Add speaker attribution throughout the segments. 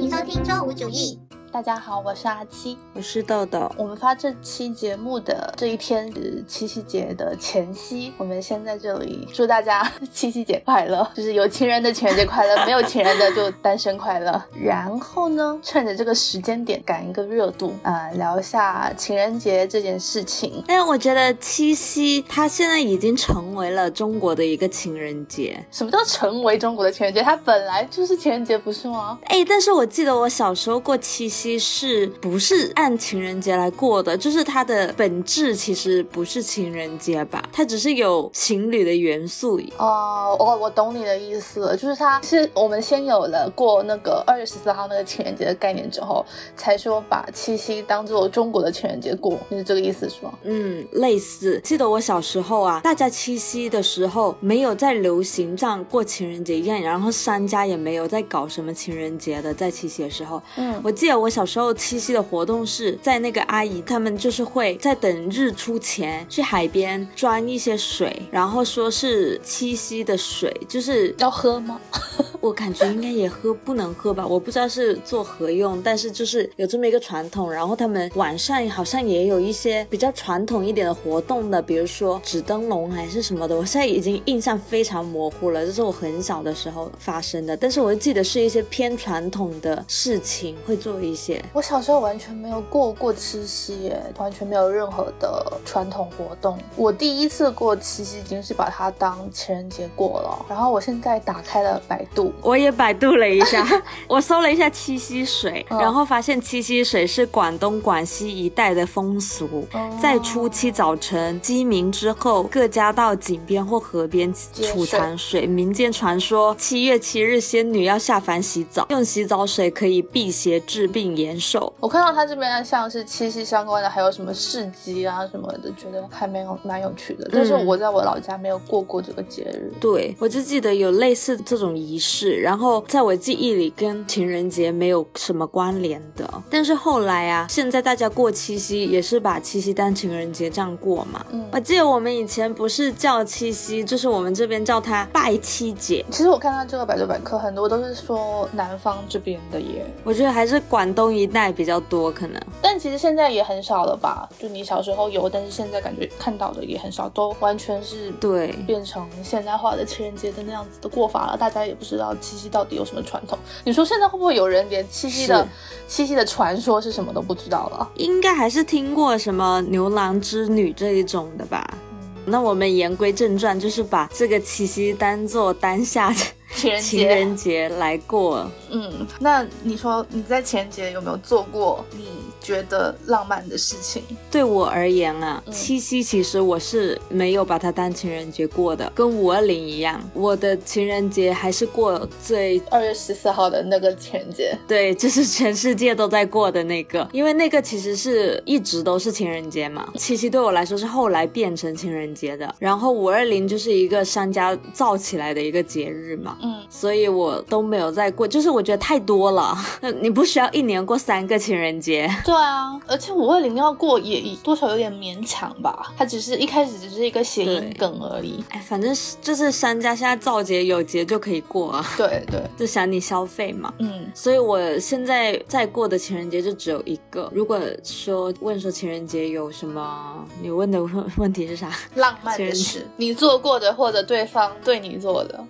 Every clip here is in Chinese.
Speaker 1: 请收听周五主义。
Speaker 2: 大家好，我是阿七，
Speaker 3: 我是豆豆。
Speaker 2: 我们发这期节目的这一天是七夕节的前夕，我们先在这里祝大家 七夕节快乐，就是有情人的情人节快乐，没有情人的就单身快乐。然后呢，趁着这个时间点赶一个热度啊、聊一下情人节这件事情。
Speaker 3: 但是我觉得七夕它现在已经成为了中国的一个情人节。
Speaker 2: 什么叫成为中国的情人节？它本来就是情人节，不是吗？
Speaker 3: 哎，但是我记得我小时候过七夕是不是按情人节来过的？就是它的本质其实不是情人节吧？它只是有情侣的元素。
Speaker 2: 哦，我我懂你的意思了，就是它是我们先有了过那个二月十四号那个情人节的概念之后，才说把七夕当做中国的情人节过，你是这个意思是吗？
Speaker 3: 嗯，类似。记得我小时候啊，大家七夕的时候没有在流行像过情人节一样，然后商家也没有在搞什么情人节的，在七夕的时候。
Speaker 2: 嗯，
Speaker 3: 我记得我小时候七夕的活动是在那个阿姨他们就是会在等日出前去海边装一些水，然后说是七夕的水，就是
Speaker 2: 要喝吗？
Speaker 3: 我感觉应该也喝不能喝吧，我不知道是做何用，但是就是有这么一个传统。然后他们晚上好像也有一些比较传统一点的活动的，比如说纸灯笼还是什么的，我现在已经印象非常模糊了，这是我很小的时候发生的，但是我记得是一些偏传统的事情会做一些。
Speaker 2: 我小时候完全没有过过七夕耶，完全没有任何的传统活动。我第一次过七夕已经是把它当情人节过了。然后我现在打开了百度，
Speaker 3: 我也百度了一下，我搜了一下七夕水，
Speaker 2: 嗯
Speaker 3: 然后发现七夕水是广东、广西一带的风俗，
Speaker 2: 哦
Speaker 3: 在初七早晨鸡鸣之后，各家到井边或河边储藏水。民间传说，七月七日仙女要下凡洗澡，用洗澡水可以辟邪、治病、延寿。
Speaker 2: 我看到他这边像是七夕相关的，还有什么市集啊什么的，觉得还蛮有蛮有趣的。但是我在我老家没有过过这个节日。
Speaker 3: 对，我就记得有类似这种仪式，然后在我记忆里跟情人节没有什么关联的。但是后来啊，现在大家过七夕也是把七夕当情人节这样过嘛。
Speaker 2: 嗯
Speaker 3: 我记得我们以前不是叫七夕，就是我们这边叫它拜七节。
Speaker 2: 其实我看到这个百度百科，很多都是说南方这边的耶，
Speaker 3: 我觉得还是广东一带比较多，可能。
Speaker 2: 但其实现在也很少了吧？就你小时候有，但是现在感觉看到的也很少，都完全是
Speaker 3: 对
Speaker 2: 变成现代化的情人节的那样子的过法了。大家也不知道七夕到底有什么传统。你说现在会不会有人连七夕的七夕的传说是什么都不知道了？
Speaker 3: 应该还是听过什么牛郎织女这一种的吧。那我们言归正传，就是把这个七夕当做当下的
Speaker 2: 情人节，
Speaker 3: 情人节来过。
Speaker 2: 嗯，那你说你在情人节有没有做过你觉得浪漫的事情？
Speaker 3: 对我而言啊，
Speaker 2: 嗯
Speaker 3: 七夕其实我是没有把它当情人节过的，跟五二零一样，我的情人节还是过最
Speaker 2: 二月十四号的那个情人节，
Speaker 3: 对，就是全世界都在过的那个，因为那个其实是一直都是情人节嘛。七夕对我来说是后来变成情人节的，然后五二零就是一个商家造起来的一个节日嘛。
Speaker 2: 嗯，
Speaker 3: 所以我都没有在过，就是我觉得太多了，你不需要一年过三个情人节。
Speaker 2: 对啊，而且五二零要过也多少有点勉强吧，它只是一开始只是一个谐音梗而已。
Speaker 3: 哎，反正是就是商家现在造节有节就可以过啊，
Speaker 2: 对对，
Speaker 3: 就想你消费嘛。
Speaker 2: 嗯，
Speaker 3: 所以我现在在过的情人节就只有一个。如果说问说情人节有什么，你问的问 问题是啥？
Speaker 2: 浪漫的事，你做过的或者对方对你做的，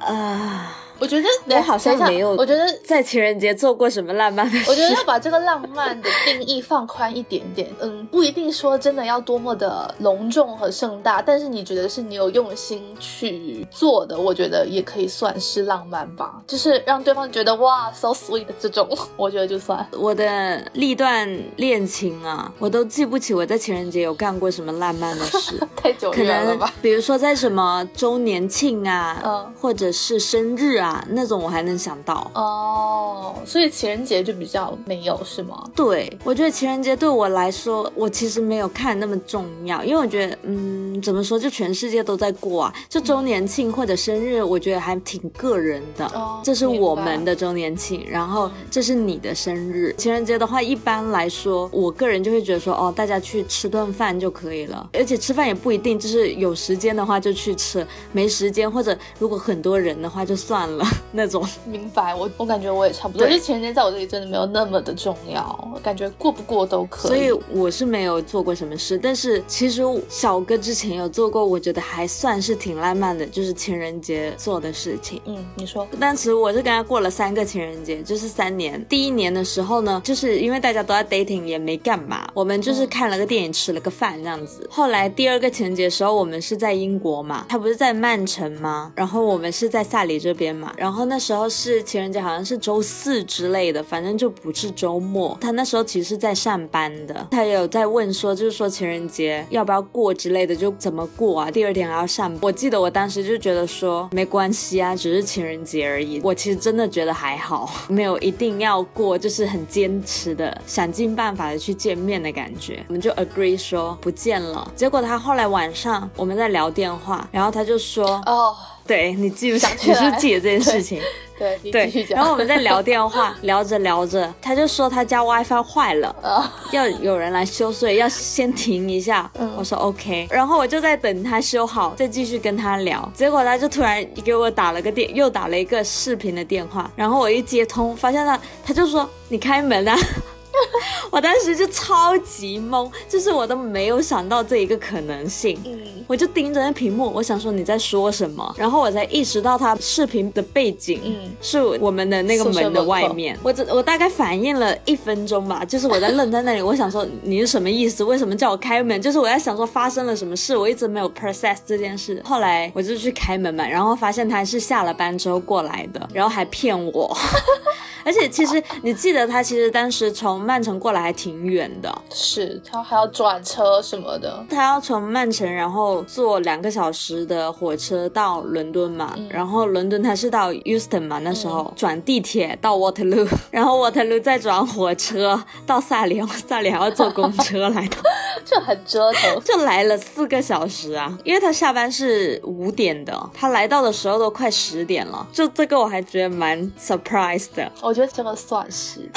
Speaker 3: 啊、
Speaker 2: 我觉得
Speaker 3: 我好像没有
Speaker 2: 我觉得
Speaker 3: 在情人节做过什么浪漫的事。
Speaker 2: 我觉得要把这个浪漫的定义放宽一点点，嗯，不一定说真的要多么的隆重和盛大，但是你觉得是你有用心去做的，我觉得也可以算是浪漫吧，就是让对方觉得哇 so sweet 这种，我觉得就算。
Speaker 3: 我的历段恋情啊，我都记不起我在情人节有干过什么浪漫的事。
Speaker 2: 太久
Speaker 3: 可能
Speaker 2: 远了吧？
Speaker 3: 比如说在什么周年庆啊，
Speaker 2: 嗯
Speaker 3: 或者是生日啊那种，我还能想到。
Speaker 2: 哦，所以情人节就比较没有是吗？
Speaker 3: 对，我觉得情人节对我来说，我其实没有看那么重要，因为我觉得，嗯，嗯，怎么说？就全世界都在过啊，就周年庆或者生日，我觉得还挺个人的。
Speaker 2: 哦
Speaker 3: 这是我们的周年庆，然后这是你的生日。情人节的话，一般来说，我个人就会觉得说，哦，大家去吃顿饭就可以了，而且吃饭也不一定，就是有时间的话就去吃，没时间或者如果很多人的话就算了那种。
Speaker 2: 明白，我我感觉我也差不多，
Speaker 3: 对
Speaker 2: 就情人节在我这里真的没有那么的重要，我感觉过不过都可以
Speaker 3: 所以我是没有做过什么事，但是其实小哥之前有做过，我觉得还算是挺浪漫的，就是情人节做的事情。
Speaker 2: 嗯，你说，
Speaker 3: 当时我是跟他过了三个情人节，就是三年。第一年的时候呢，就是因为大家都在 dating，也没干嘛，我们就是看了个电影，吃了个饭这样子。后来第二个情人节的时候，我们是在英国嘛，他不是在曼城吗？然后我们是在萨里这边嘛。然后那时候是情人节，好像是周四之类的，反正就不是周末。他那时候其实是在上班的，他也有在问说，就是说情人节要不要过之类的，就怎么过啊？第二天还要上班。我记得我当时就觉得说没关系啊，只是情人节而已。我其实真的觉得还好，没有一定要过，就是很坚持的，想尽办法的去见面的感觉。我们就 agree 说不见了。结果他后来晚上我们在聊电话，然后他就说，
Speaker 2: 哦，
Speaker 3: 对你记不
Speaker 2: 起来
Speaker 3: 你是记得这件事情？
Speaker 2: 对
Speaker 3: 对然后我们在聊电话，聊着聊着，他就说他家 WiFi 坏了，
Speaker 2: 啊，
Speaker 3: 要有人来修，所以要先停一下。
Speaker 2: 嗯
Speaker 3: 我说 OK，然后我就在等他修好，再继续跟他聊。结果他就突然给我打了个电，又打了一个视频的电话，然后我一接通，发现他他就说你开门啊。我当时就超级懵，就是我都没有想到这一个可能性。
Speaker 2: 嗯，
Speaker 3: 我就盯着那屏幕，我想说你在说什么，然后我才意识到他视频的背景，
Speaker 2: 嗯
Speaker 3: 是我们的那个门的外面。我只我大概反应了一分钟吧，就是我在愣在那里，我想说你是什么意思？为什么叫我开门？就是我在想说发生了什么事，我一直没有 process 这件事。后来我就去开门嘛，然后发现他是下了班之后过来的，然后还骗我。而且其实你记得他其实当时从曼城过来还挺远的，
Speaker 2: 是他还要转车什么的，
Speaker 3: 他要从曼城，然后坐两个小时的火车到伦敦嘛，
Speaker 2: 嗯。
Speaker 3: 然后伦敦他是到 Euston 嘛，那时候、转地铁到 Waterloo，然后 Waterloo 再转火车到萨里，萨里还要坐公车来到，
Speaker 2: 这很折腾。
Speaker 3: 就来了四个小时啊，因为他下班是五点的，他来到的时候都快十点了，就这个我还觉得蛮 surprise 的。
Speaker 2: 我觉得这个算是，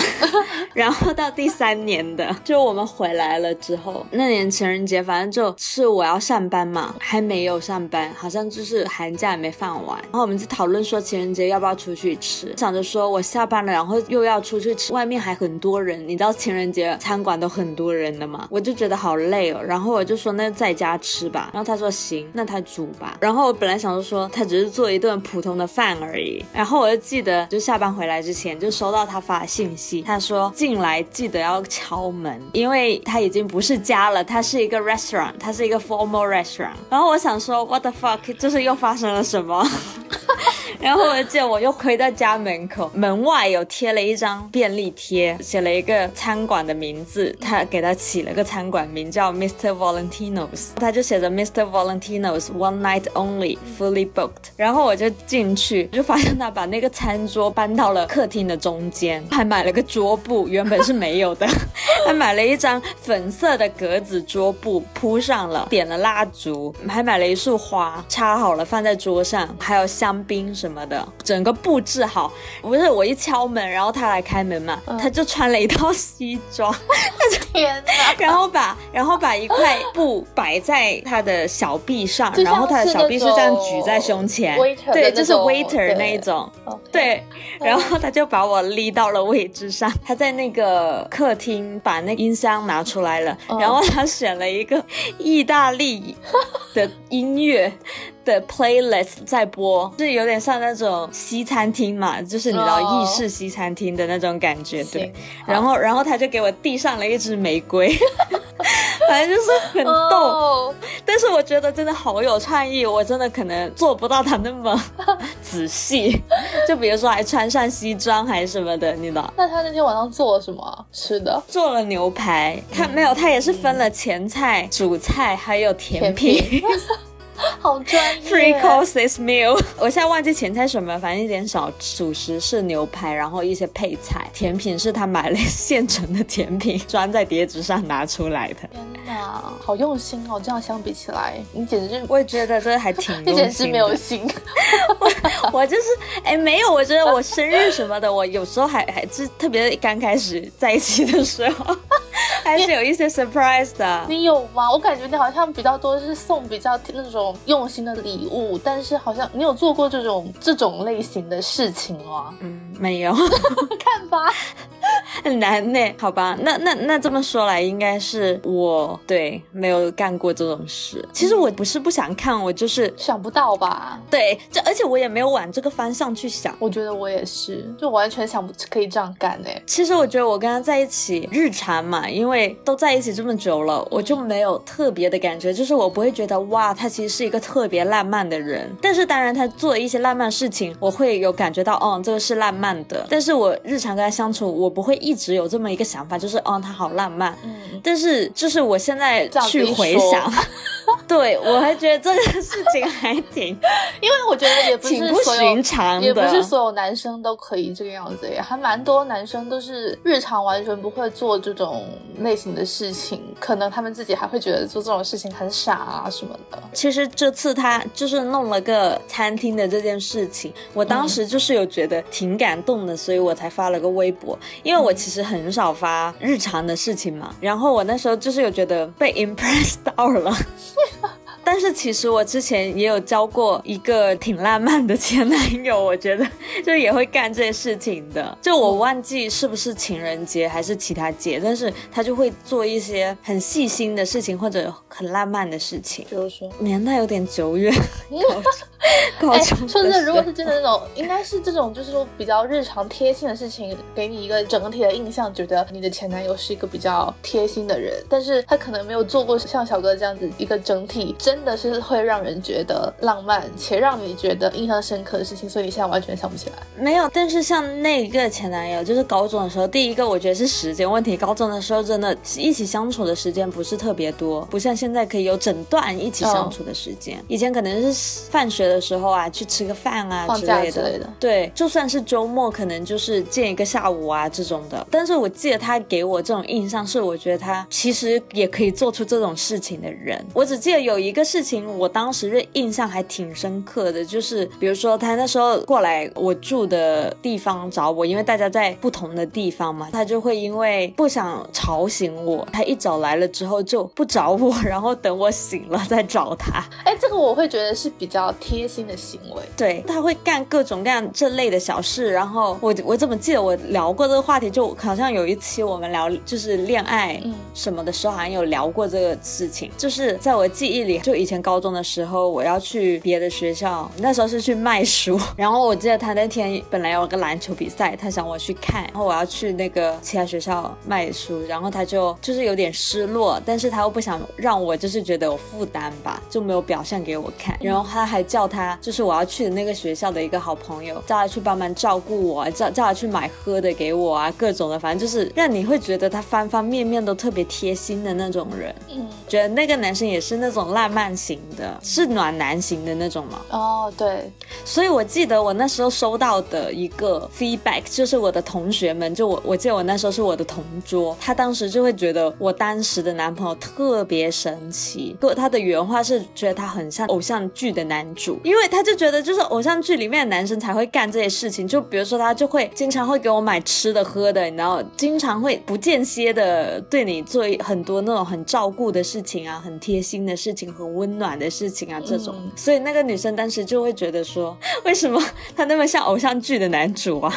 Speaker 3: 然后到第三三年的，就我们回来了之后，那年情人节，反正就是我要上班嘛，还没有上班，好像就是寒假也没放完。然后我们就讨论说情人节要不要出去吃，想着说我下班了，然后又要出去吃，外面还很多人，你知道情人节餐馆都很多人的嘛，我就觉得好累哦。然后我就说那在家吃吧，然后他说行，那他煮吧。然后我本来想着说他只是做一顿普通的饭而已，然后我就记得就下班回来之前就收到他发信息，他说进来记得要敲门，因为它已经不是家了，它是一个 restaurant，它是一个 formal restaurant。然后我想说 what the fuck，就是又发生了什么？然后我记得我又回到家门口，门外有贴了一张便利贴，写了一个餐馆的名字，他给他起了个餐馆名叫 Mr. Valentino's，他就写着 Mr. Valentino's One Night Only Fully Booked。然后我就进去，就发现他把那个餐桌搬到了客厅的中间，还买了个桌布，原本是没有的，还买了一张粉色的格子桌布铺上了，点了蜡烛，还买了一束花插好了放在桌上，还有香槟什么的，整个布置好。不是我一敲门，然后他来开门嘛，他就穿了一套西装，
Speaker 2: 天哪！
Speaker 3: 然后把然后把一块布摆在他的小臂上，然后他的小臂是这样举在胸前。对，就是 waiter 那一种。对，然后他就把我立到了位置上，他在那个客厅把那音箱拿出来了，
Speaker 2: 嗯。
Speaker 3: 然后他选了一个意大利的音乐的 playlist 在播，就是有点像那种西餐厅嘛，就是你知道
Speaker 2: 哦
Speaker 3: 意式西餐厅的那种感觉，对。然后，然后他就给我递上了一支玫瑰，反正就是很逗。
Speaker 2: 哦，
Speaker 3: 但是我觉得真的好有创意，我真的可能做不到他那么 仔细。就比如说还穿上西装还是什么的，你知道。
Speaker 2: 那他那天晚上做了什么啊吃的？
Speaker 3: 做了牛排，他没有，他也是分了前菜、主菜还有甜品。
Speaker 2: 好专业
Speaker 3: Three courses meal，我现在忘记前菜什么，反正一点少吃。主食是牛排，然后一些配菜，甜品是他买了现成的甜品，装在碟子上拿出来的。
Speaker 2: 天哪，好用心哦！这样相比起来，你简直
Speaker 3: 我也觉得这还挺
Speaker 2: 你 简直没有心。
Speaker 3: 我就是哎，没有，我觉得我生日什么的，我有时候还还是特别刚开始在一起的时候，还是有一些 surprise 的。
Speaker 2: 你有吗？我感觉你好像比较多是送比较那种用心的礼物，但是好像你有做过这种这种类型的事情吗？
Speaker 3: 嗯，没有。
Speaker 2: 看吧。
Speaker 3: 很难呢，好吧，那那那这么说来，应该是我对没有干过这种事。其实我不是不想看，我就是
Speaker 2: 想不到吧？
Speaker 3: 对，这而且我也没有往这个方向去想。
Speaker 2: 我觉得我也是，就完全想不可以这样干哎。
Speaker 3: 其实我觉得我跟他在一起日常嘛，因为都在一起这么久了，我就没有特别的感觉，就是我不会觉得哇，他其实是一个特别浪漫的人。但是当然他做一些浪漫事情，我会有感觉到，哦，这个是浪漫的。但是我日常跟他相处，我不会一。一直有这么一个想法，就是哦，他好浪漫。嗯，但是就是我现在去回想。对，我还觉得这个事情还挺，
Speaker 2: 因为我觉得也不是
Speaker 3: 不寻常，
Speaker 2: 也不是所有男生都可以这个样子，也还蛮多男生都是日常完全不会做这种类型的事情，可能他们自己还会觉得做这种事情很傻啊什么的。
Speaker 3: 其实这次他就是弄了个餐厅的这件事情，我当时就是有觉得挺感动的，所以我才发了个微博，因为我其实很少发日常的事情嘛，然后我那时候就是有觉得被 impressed 到了。但是其实我之前也有交过一个挺浪漫的前男友，我觉得就也会干这些事情的。就我忘记是不是情人节还是其他节，但是他就会做一些很细心的事情或者很浪漫的事情。
Speaker 2: 比如说，
Speaker 3: 年代有点久远。高中，
Speaker 2: 说真的，如果是真的那种，应该是这种，就是说比较日常贴心的事情，给你一个整体的印象，觉得你的前男友是一个比较贴心的人。但是他可能没有做过像小哥这样子一个整体。真的是会让人觉得浪漫且让你觉得印象深刻的事情，所以你现在完全想不起来。
Speaker 3: 没有，但是像那个前男友，就是高中的时候，第一个我觉得是时间问题。高中的时候真的一起相处的时间不是特别多，不像现在可以有整段一起相处的时间。以前可能是放学的时候啊，去吃个饭啊之类的。对，就算是周末，可能就是见一个下午啊这种的。但是我记得他给我这种印象是，我觉得他其实也可以做出这种事情的人。我只记得有一个。事情我当时的印象还挺深刻的，就是比如说他那时候过来我住的地方找我，因为大家在不同的地方嘛，他就会因为不想吵醒我，他一早来了之后就不找我，然后等我醒了再找他。
Speaker 2: 哎，这个我会觉得是比较贴心的行为。
Speaker 3: 对，他会干各种各样这类的小事。然后我我怎么记得我聊过这个话题，就好像有一期我们聊就是恋爱什么的时候，好像有聊过这个事情，就是在我记忆里。就以前高中的时候，我要去别的学校，那时候是去卖书。然后我记得他那天本来有个篮球比赛，他想我去看，然后我要去那个其他学校卖书，然后他就就是有点失落，但是他又不想让我就是觉得有负担吧，就没有表现给我看。然后他还叫他就是我要去的那个学校的一个好朋友，叫他去帮忙照顾我，叫叫他去买喝的给我啊，各种的，反正就是让你会觉得他方方面面都特别贴心的那种人。嗯，觉得那个男生也是那种烂。型的是暖男型的那种吗？
Speaker 2: 哦，对，
Speaker 3: 所以我记得我那时候收到的一个 feedback，就是我的同学们，就我我记得我那时候是我的同桌，他当时就会觉得我当时的男朋友特别神奇，不他的原话是觉得他很像偶像剧的男主，因为他就觉得就是偶像剧里面的男生才会干这些事情，就比如说他就会经常会给我买吃的喝的，然后经常会不间歇的对你做很多那种很照顾的事情啊，很贴心的事情和。很温暖的事情啊，这种，所以那个女生当时就会觉得说，为什么他那么像偶像剧的男主啊？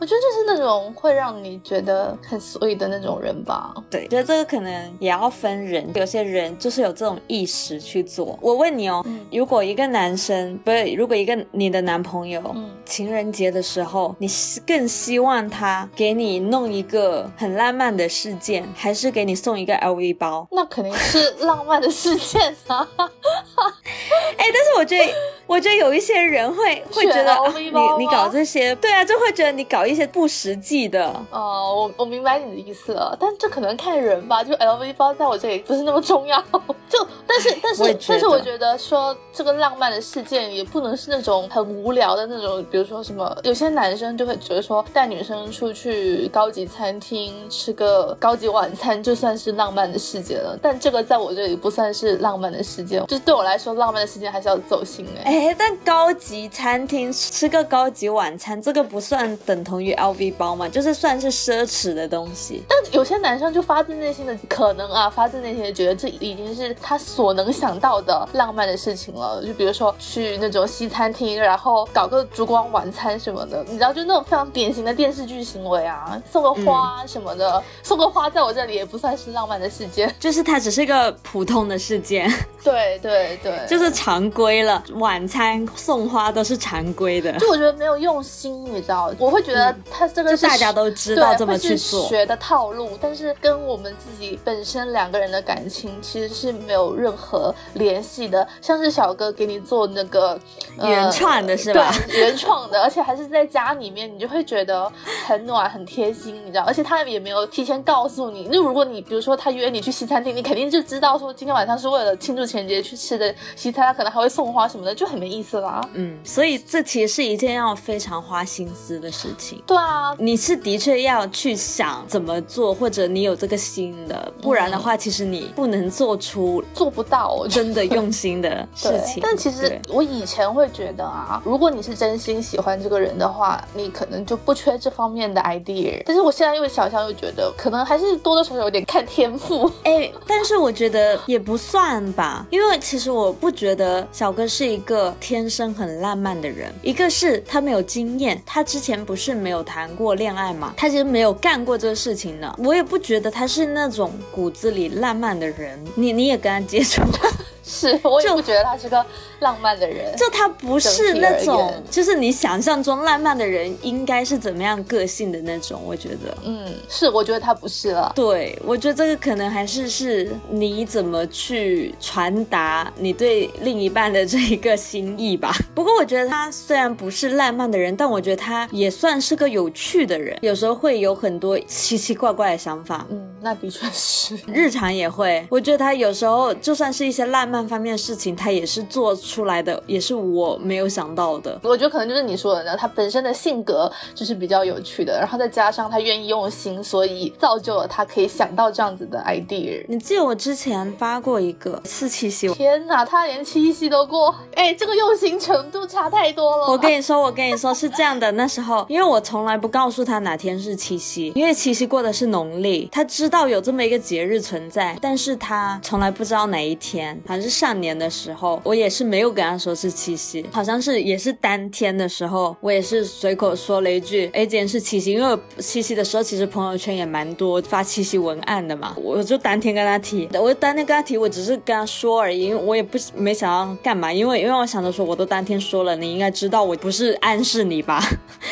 Speaker 2: 我觉得就是那种会让你觉得很 sweet 的那种人吧。
Speaker 3: 对，觉得这个可能也要分人，有些人就是有这种意识去做。我问你哦，如果一个男生不是，如果一个你的男朋友，情人节的时候，你更希望他给你弄一个很浪漫的事件，还是给你送一个 LV 包？
Speaker 2: 那肯定是浪漫的事件啊。
Speaker 3: 哎，但是我觉得。我觉得有一些人会会觉得、啊、你你搞这些，对啊，就会觉得你搞一些不实际的。
Speaker 2: 哦，我我明白你的意思了，但这可能看人吧。就 LV 包在我这里不是那么重要。就但是但是但是我觉得说这个浪漫的事件也不能是那种很无聊的那种，比如说什么有些男生就会觉得说带女生出去高级餐厅吃个高级晚餐就算是浪漫的事件了，但这个在我这里不算是浪漫的事件。就是对我来说，浪漫的事件还是要走心
Speaker 3: 哎。哎，但高级餐厅吃个高级晚餐，这个不算等同于 LV 包嘛？就是算是奢侈的东西。
Speaker 2: 但有些男生就发自内心的可能啊，发自内心的觉得这已经是他所能想到的浪漫的事情了。就比如说去那种西餐厅，然后搞个烛光晚餐什么的，你知道，就那种非常典型的电视剧行为啊，送个花什么的，送个花在我这里也不算是浪漫的事件，
Speaker 3: 就是它只是一个普通的事件。
Speaker 2: 对对对，
Speaker 3: 就是常规了，晚餐送花都是常规的。
Speaker 2: 就我觉得没有用心，你知道，我会觉得他这个是
Speaker 3: 大家都知道这么去做
Speaker 2: 学的套路，但是跟我们自己本身两个人的感情其实是没有任何联系的。像是小哥给你做那个
Speaker 3: 原创的是吧？
Speaker 2: 对，原创的，而且还是在家里面，你就会觉得很暖、很贴心，你知道。而且他也没有提前告诉你，那如果你比如说他约你去西餐厅，你肯定就知道说今天晚上是为了庆祝情人节去吃的西餐，他可能还会送花什么的，就很没意思啦。
Speaker 3: 嗯，所以这其实是一件要非常花心思的事情。
Speaker 2: 对啊，
Speaker 3: 你是的确要去想怎么做，或者你有这个心的，不然的话，其实你不能做出
Speaker 2: 做不到
Speaker 3: 真的用心的事情。
Speaker 2: 但其实我以前会觉得啊，如果你是真心喜欢这个人的话，你可能就不缺这方面的 idea。但是我现在因为想想又觉得，可能还是多多少少有点看天赋。
Speaker 3: 哎，但是我觉得也不算吧，因为其实我不觉得小哥是一个天生很浪漫的人。一个是他没有经验，他之前不是没有谈过恋爱嘛，他其实没有干过这个事情呢。我也不觉得他是那种骨子里浪漫的人。你你也跟他接触过。
Speaker 2: 是，我也不觉得他是个浪漫的人。
Speaker 3: 就他不是那种，就是你想象中浪漫的人应该是怎么样个性的那种。我觉得，
Speaker 2: 嗯，是，我觉得他不是了。
Speaker 3: 对，我觉得这个可能还是是你怎么去传达你对另一半的这一个心意吧。不过我觉得他虽然不是浪漫的人，但我觉得他也算是个有趣的人。有时候会有很多奇奇怪怪的想法。
Speaker 2: 嗯，那的确是。
Speaker 3: 日常也会，我觉得他有时候就算是一些浪漫。方面的事情，他也是做出来的，也是我没有想到的。
Speaker 2: 我觉得可能就是你说的，他本身的性格就是比较有趣的，然后再加上他愿意用心，所以造就了他可以想到这样子的 idea。
Speaker 3: 你记得我之前发过一个四七夕，
Speaker 2: 天哪，他连七夕都过，哎，这个用心程度差太多了。
Speaker 3: 我跟你说，我跟你说是这样的，那时候因为我从来不告诉他哪天是七夕，因为七夕过的是农历，他知道有这么一个节日存在，但是他从来不知道哪一天，好像是。上年的时候，我也是没有跟他说是七夕，好像是也是当天的时候，我也是随口说了一句，哎，今天是七夕，因为七夕的时候其实朋友圈也蛮多发七夕文案的嘛，我就当天跟他提，我当天跟他提，我只是跟他说而已，因为我也不没想要干嘛，因为因为我想着说，我都当天说了，你应该知道我不是暗示你吧，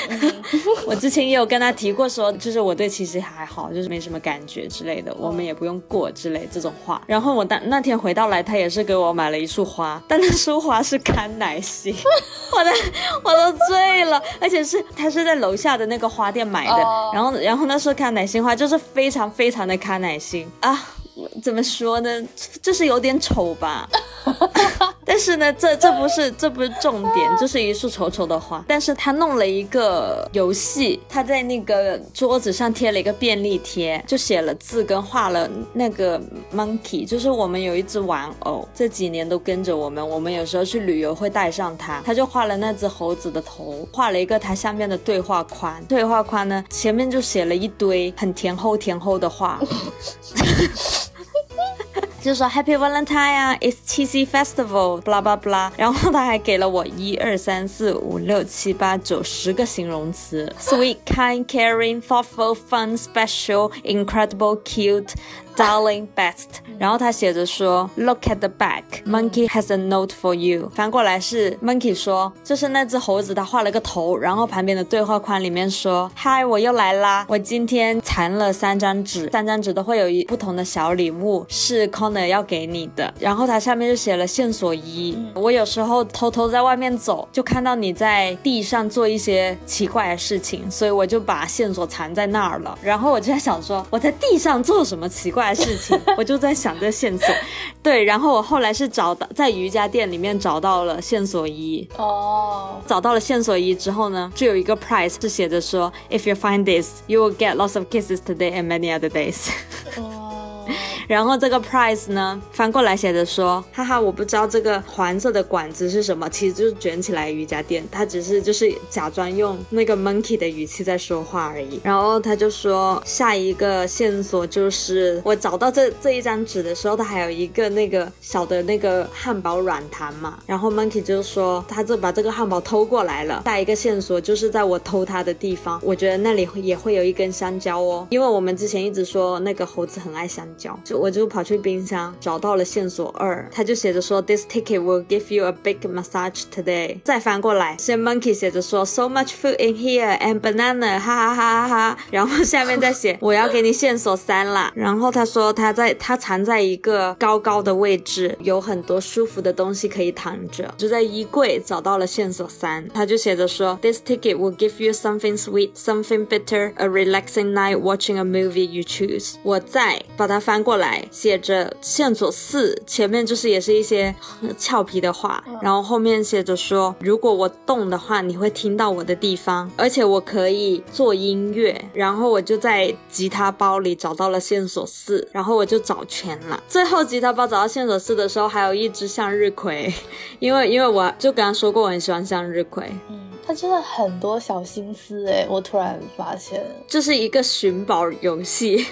Speaker 3: 我之前也有跟他提过说，就是我对七夕还好，就是没什么感觉之类的，我们也不用过之类这种话，然后我当那天回到来，他也是给我买了一束花，但那束花是康乃馨，我的我都醉了，而且是他是在楼下的那个花店买的，然后然后那时候康乃馨花就是非常非常的康乃馨啊。怎么说呢？就是有点丑吧，但是呢，这这不是这不是重点，这是一束丑丑的花。但是他弄了一个游戏，他在那个桌子上贴了一个便利贴，就写了字跟画了那个 monkey，就是我们有一只玩偶，这几年都跟着我们，我们有时候去旅游会带上它。他就画了那只猴子的头，画了一个它下面的对话框，对话框呢前面就写了一堆很甜厚甜厚的话。就说 Happy Valentine 啊，It's 七夕 Festival，blah blah blah。然后他还给了我一二三四五六七八九十个形容词：sweet, kind, caring, thoughtful, fun, special, incredible, cute。darling best。然后他写着说，Look at the back, monkey has a note for you。翻过来是 monkey 说，就是那只猴子，他画了个头，然后旁边的对话框里面说，Hi，我又来啦，我今天藏了三张纸，三张纸都会有一不同的小礼物，是 Connor 要给你的。然后它下面就写了线索一，我有时候偷偷在外面走，就看到你在地上做一些奇怪的事情，所以我就把线索藏在那儿了。然后我就在想说，我在地上做什么奇怪的事情？我就在想这线索。对，然后我后来是找到在瑜伽店里面找到了线索一。
Speaker 2: 哦，
Speaker 3: 找到了线索一之后呢，就有一个 prize 是写着说，If you find this, you will get lots of kisses today and many other days。然后这个 prize 呢，翻过来写着说，哈哈，我不知道这个黄色的管子是什么，其实就是卷起来瑜伽垫，他只是就是假装用那个 monkey 的语气在说话而已。然后他就说，下一个线索就是我找到这这一张纸的时候，它还有一个那个小的那个汉堡软糖嘛。然后 monkey 就说，他就把这个汉堡偷过来了。下一个线索就是在我偷它的地方，我觉得那里也会有一根香蕉哦，因为我们之前一直说那个猴子很爱香蕉，就。我就跑去冰箱找到了线索二，他就写着说，This ticket will give you a big massage today。再翻过来，是 monkey 写着说，So much food in here and banana，哈哈哈哈哈。然后下面再写，我要给你线索三了。然后他说他在他藏在一个高高的位置，有很多舒服的东西可以躺着。就在衣柜找到了线索三，他就写着说，This ticket will give you something sweet, something bitter, a relaxing night watching a movie you choose。我再把它翻过来。写着线索四，前面就是也是一些俏皮的话，然后后面写着说，如果我动的话，你会听到我的地方，而且我可以做音乐。然后我就在吉他包里找到了线索四，然后我就找全了。最后吉他包找到线索四的时候，还有一只向日葵，因为因为我就跟他说过我很喜欢向日葵。
Speaker 2: 嗯，他真的很多小心思哎，我突然发现，
Speaker 3: 这是一个寻宝游戏。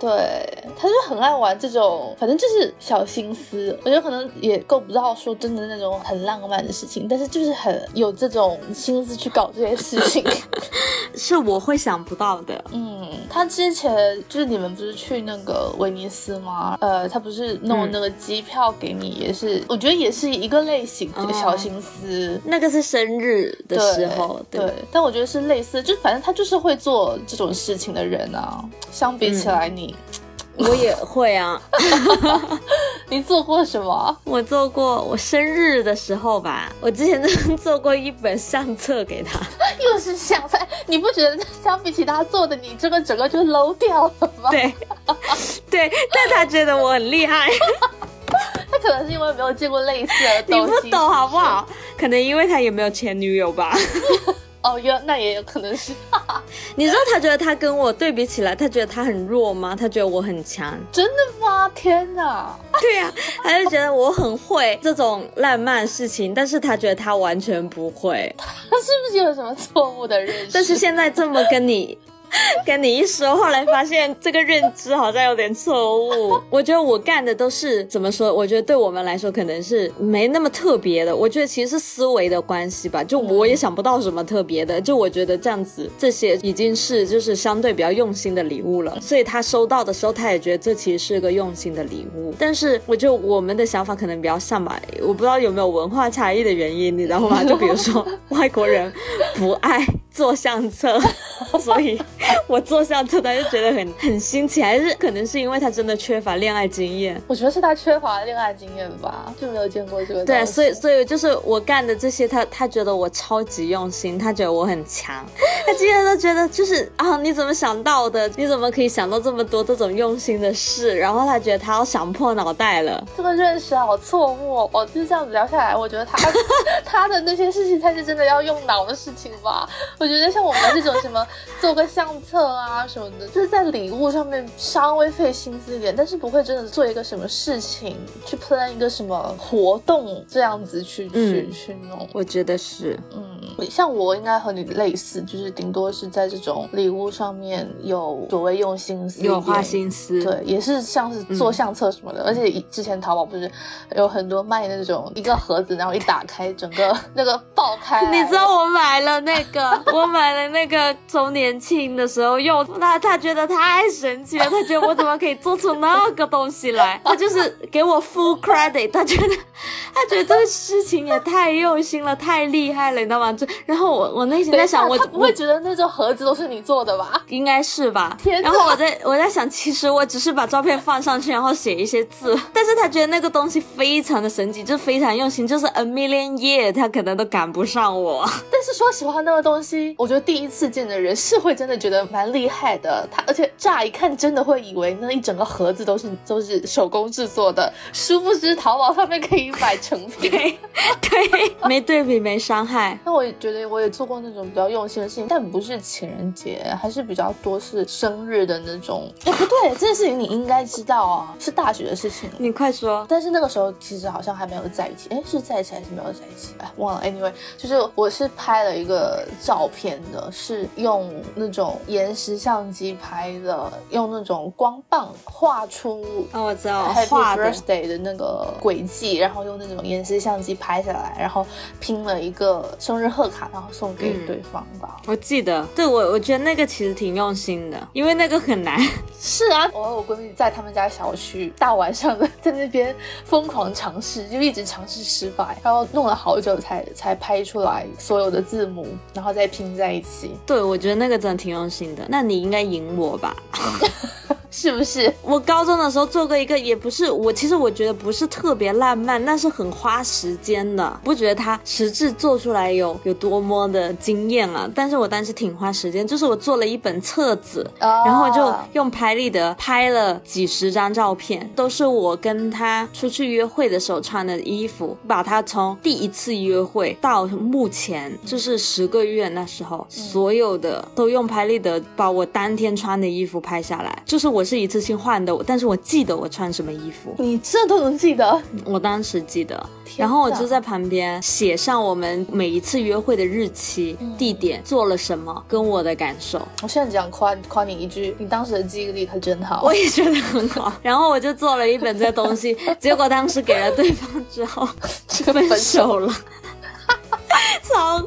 Speaker 2: 对，他就很爱玩这种，反正就是小心思。我觉得可能也够不到说真的那种很浪漫的事情，但是就是很有这种心思去搞这些事情，
Speaker 3: 是我会想不到的。
Speaker 2: 嗯，他之前就是你们不是去那个威尼斯吗？呃，他不是弄那个机票给你，也是我觉得也是一个类型的小心思。
Speaker 3: 那个是生日的时候，
Speaker 2: 对，但我觉得是类似，就反正他就是会做这种事情的人啊。相比起来，你。
Speaker 3: 我也会啊，
Speaker 2: 你做过什么？
Speaker 3: 我做过，我生日的时候吧，我之前做过一本相册给他，
Speaker 2: 又是相册，你不觉得相比起他做的，你这个整个就 low 掉了吗？
Speaker 3: 对，对，但他觉得我很厉害，
Speaker 2: 他可能是因为没有见过类似的东
Speaker 3: 西，你不懂好不好？可能因为他也没有前女友吧。
Speaker 2: 哦，哟，那也有可能是。
Speaker 3: 你知道他觉得他跟我对比起来，他觉得他很弱吗？他觉得我很强。
Speaker 2: 真的吗？天哪！
Speaker 3: 对呀，他就觉得我很会这种浪漫事情，但是他觉得他完全不会。
Speaker 2: 他是不是有什么错误的认识？
Speaker 3: 但是现在这么跟你。跟你一说，后来发现这个认知好像有点错误。我觉得我干的都是怎么说？我觉得对我们来说可能是没那么特别的。我觉得其实是思维的关系吧。就我也想不到什么特别的。就我觉得这样子，这些已经是就是相对比较用心的礼物了。所以他收到的时候，他也觉得这其实是个用心的礼物。但是我觉得我们的想法可能比较像吧。我不知道有没有文化差异的原因，你知道吗？就比如说 外国人不爱做相册，所以。我做相册，他就觉得很很新奇，还是可能是因为他真的缺乏恋爱经验？
Speaker 2: 我觉得是他缺乏恋爱经验吧，就没有见过这个。
Speaker 3: 对，所以所以就是我干的这些，他他觉得我超级用心，他觉得我很强，他竟然都觉得就是啊，你怎么想到的？你怎么可以想到这么多这种用心的事？然后他觉得他要想破脑袋了。
Speaker 2: 这个认识好错误哦！就是这样子聊下来，我觉得他 他的那些事情才是真的要用脑的事情吧？我觉得像我们这种什么做个相。册啊什么的，就是在礼物上面稍微费心思一点，但是不会真的做一个什么事情去 plan 一个什么活动这样子去去去弄。
Speaker 3: 我觉得是，
Speaker 2: 嗯。像我应该和你类似，就是顶多是在这种礼物上面有所谓用心思，
Speaker 3: 有花心思，
Speaker 2: 对，也是像是做相册什么的。而且之前淘宝不是有很多卖那种一个盒子，然后一打开，整个 那个爆开。
Speaker 3: 你知道我买了那个，我买了那个周年庆的时候用，那他觉得太神奇了，他觉得我怎么可以做出那个东西来？他就是给我 full credit，他觉得他觉得这个事情也太用心了，太厉害了，你知道吗？就然后我我内心在想，我他
Speaker 2: 不会觉得那种盒子都是你做的吧？
Speaker 3: 应该是吧。
Speaker 2: 天
Speaker 3: 然后我在我在想，其实我只是把照片放上去，然后写一些字，但是他觉得那个东西非常的神奇，就非常用心，就是 a million year 他可能都赶不上我。
Speaker 2: 但是说实话，那个东西，我觉得第一次见的人是会真的觉得蛮厉害的。他而且乍一看真的会以为那一整个盒子都是都是手工制作的，殊不知淘宝上面可以买成品。
Speaker 3: 对，没对比没伤害。
Speaker 2: 那我也觉得我也做过那种比较用心的事情，但不是情人节，还是比较多是生日的那种。哎，不对，这件事情你应该知道啊，是大学的事情。
Speaker 3: 你快说。
Speaker 2: 但是那个时候其实好像还没有在一起。哎，是在一起还是没有在一起？哎，忘了。Anyway，就是我是拍了一个照片的，是用那种延时相机拍的，用那种光棒画出
Speaker 3: 哦，我知道
Speaker 2: Happy Birthday 的那个轨迹，然后用那种延时相机拍下来，然后拼了一个生日贺卡，然后送给对方吧。
Speaker 3: 我记得，对我我觉得那个其实挺用心的，因为那个很难。
Speaker 2: 是啊，我和我闺蜜在他们家小区大晚上的在那边疯狂尝试，就一直尝试失败，然后弄了好久才才拍出来所有的字母，然后再拼在一起。
Speaker 3: 对，我觉得那个真的挺用心的。那你应该赢我吧？
Speaker 2: 是不是？
Speaker 3: 我高中的时候做过一个，也不是我，其实我觉得不是特别浪漫，那是很花时间的。不觉得它实质做出来有有多么的惊艳啊？但是我当时挺花时间，就是我做了一本册子，然后就用拍立得拍了几十张照片，都是我跟他出去约会的时候穿的衣服，把他从第一次约会到目前就是十个月那时候，所有的都用拍立得把我当天穿的衣服拍下来，就是我。是一次性换的，但是我记得我穿什么衣服。
Speaker 2: 你这都能记得？
Speaker 3: 我当时记得，然后我就在旁边写上我们每一次约会的日期、地点、做了什么，跟我的感受。
Speaker 2: 我现在只想夸夸你一句，你当时的记忆力可真好。
Speaker 3: 我也觉得很好。然后我就做了一本这东西，结果当时给了对方之后就分手了。操！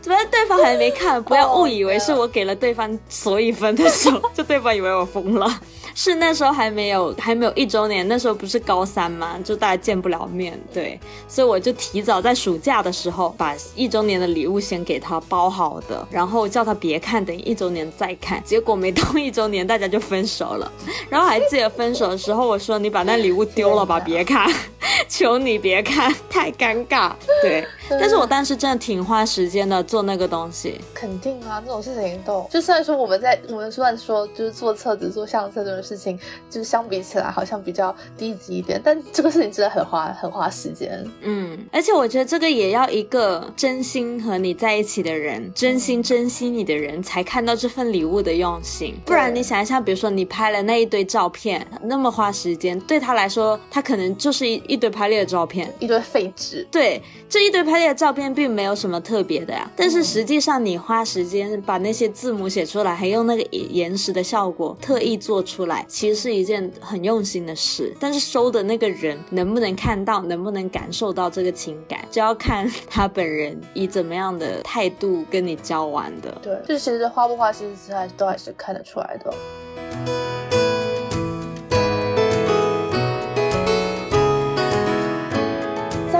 Speaker 3: 怎么对方还没看？不要误以为是我给了对方，所以分的手，就对方以为我疯了。是那时候还没有还没有一周年，那时候不是高三吗？就大家见不了面，对，所以我就提早在暑假的时候把一周年的礼物先给他包好的，然后叫他别看，等一周年再看。结果没到一周年，大家就分手了。然后还记得分手的时候，我说你把那礼物丢了吧，别看，求你别看，太尴尬。对，但是我当时真的挺花时间的做那个东西。
Speaker 2: 肯定啊，这种事情都就虽然说我们在我们虽然说就是做册子、做相册这种。事情就是相比起来好像比较低级一点，但这个事情真的很花很花时间。
Speaker 3: 嗯，而且我觉得这个也要一个真心和你在一起的人，真心珍惜你的人才看到这份礼物的用心。不然你想一下，比如说你拍了那一堆照片，那么花时间，对他来说，他可能就是一一堆排列的照片，
Speaker 2: 一堆废纸。
Speaker 3: 对，这一堆排列的照片并没有什么特别的呀。但是实际上你花时间把那些字母写出来，还用那个延时的效果特意做出来。其实是一件很用心的事，但是收的那个人能不能看到，能不能感受到这个情感，就要看他本人以怎么样的态度跟你交往的。
Speaker 2: 对，这其实花不花心思，还都还是看得出来的。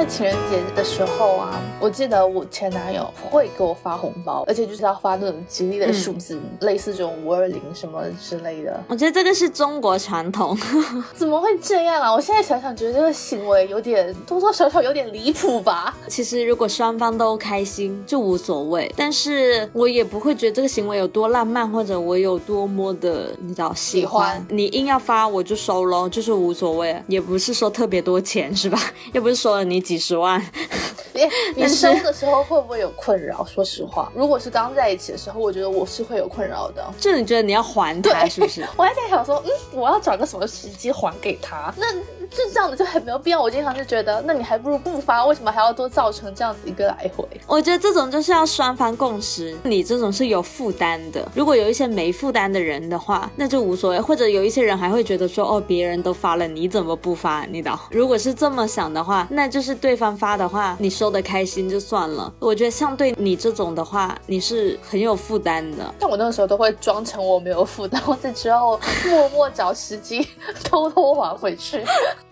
Speaker 2: 情人节的时候啊，我记得我前男友会给我发红包，而且就是要发那种吉利的数字，类似这种五二零什么之类的。
Speaker 3: 我觉得这个是中国传统，
Speaker 2: 怎么会这样啊？我现在想想，觉得这个行为有点多多少少有点离谱吧。
Speaker 3: 其实如果双方都开心就无所谓，但是我也不会觉得这个行为有多浪漫，或者我有多么的你知道喜欢。你硬要发我就收喽，就是无所谓，也不是说特别多钱是吧？又不是说了你。几十万，
Speaker 2: 你你收的时候会不会有困扰？说实话，如果是刚在一起的时候，我觉得我是会有困扰的。
Speaker 3: 就你觉得你要还他，是不是？
Speaker 2: 我还在想说，嗯，我要找个什么时机还给他？那就这样子就很没有必要。我经常就觉得，那你还不如不发，为什么还要多造成这样子一个来回？
Speaker 3: 我觉得这种就是要双方共识，你这种是有负担的。如果有一些没负担的人的话，那就无所谓。或者有一些人还会觉得说，哦，别人都发了，你怎么不发？你懂？如果是这么想的话，那就是对方发的话，你收的开心就算了。我觉得像对你这种的话，你是很有负担的。
Speaker 2: 但我那个时候都会装成我没有负担，我只之后默默找时机 偷偷还回去。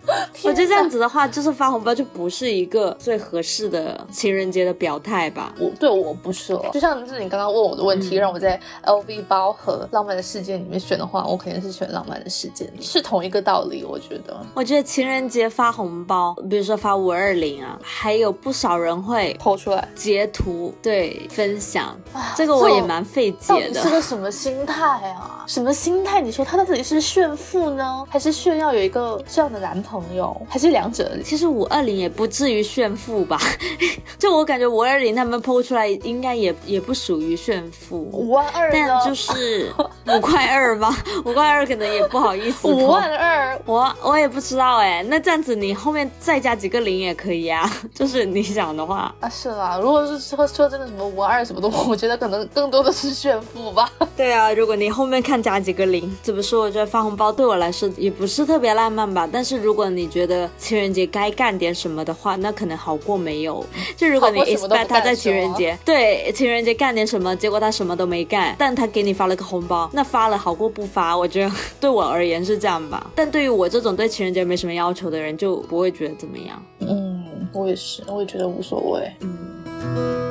Speaker 3: 我觉得这样子的话，就是发红包就不是一个最合适的情人节的表态吧。
Speaker 2: 我对我不是了，就像是你刚刚问我的问题，让我在 LV 包和浪漫的世界里面选的话，我肯定是选浪漫的世界，是同一个道理。我觉得，
Speaker 3: 我觉得情人节发红包，比如说发五二零啊，还有不少人会
Speaker 2: 抛出来
Speaker 3: 截图，对，分享。这个我也蛮费解的。
Speaker 2: 是个什么心态啊？什么心态？你说他到底是炫富呢，还是炫耀有一个这样的男朋友，还是两者？
Speaker 3: 其实五二零也不至于炫富吧？就我感觉五二零他们抛出来，应该也也不属于炫富。
Speaker 2: 五万二，
Speaker 3: 但就是五块二吧？五块二可能也不好意思。
Speaker 2: 五万二，
Speaker 3: 我我也不知道哎。那这样子你后面再加几个零也可以啊，就是你想的话
Speaker 2: 啊。是啦，如果是说说真的什么五万二什么的，我觉得可能更多的是炫富吧。
Speaker 3: 对啊，如果你后面看加几个零，怎么说？我觉得发红包对我来说也不是特别浪漫吧。但是如果你觉得情人节该干点什么的话，那可能好过没有。就如果你 expect 他在情人节对情人节干点什么，结果他什么都没干，但他给你发了个红包，那发了好过不发。我觉得对我而言是这样吧。但对于我这种对情人节没什么要求的人，就不会觉得怎么样。
Speaker 2: 嗯，我也是，我也觉得无所谓。嗯。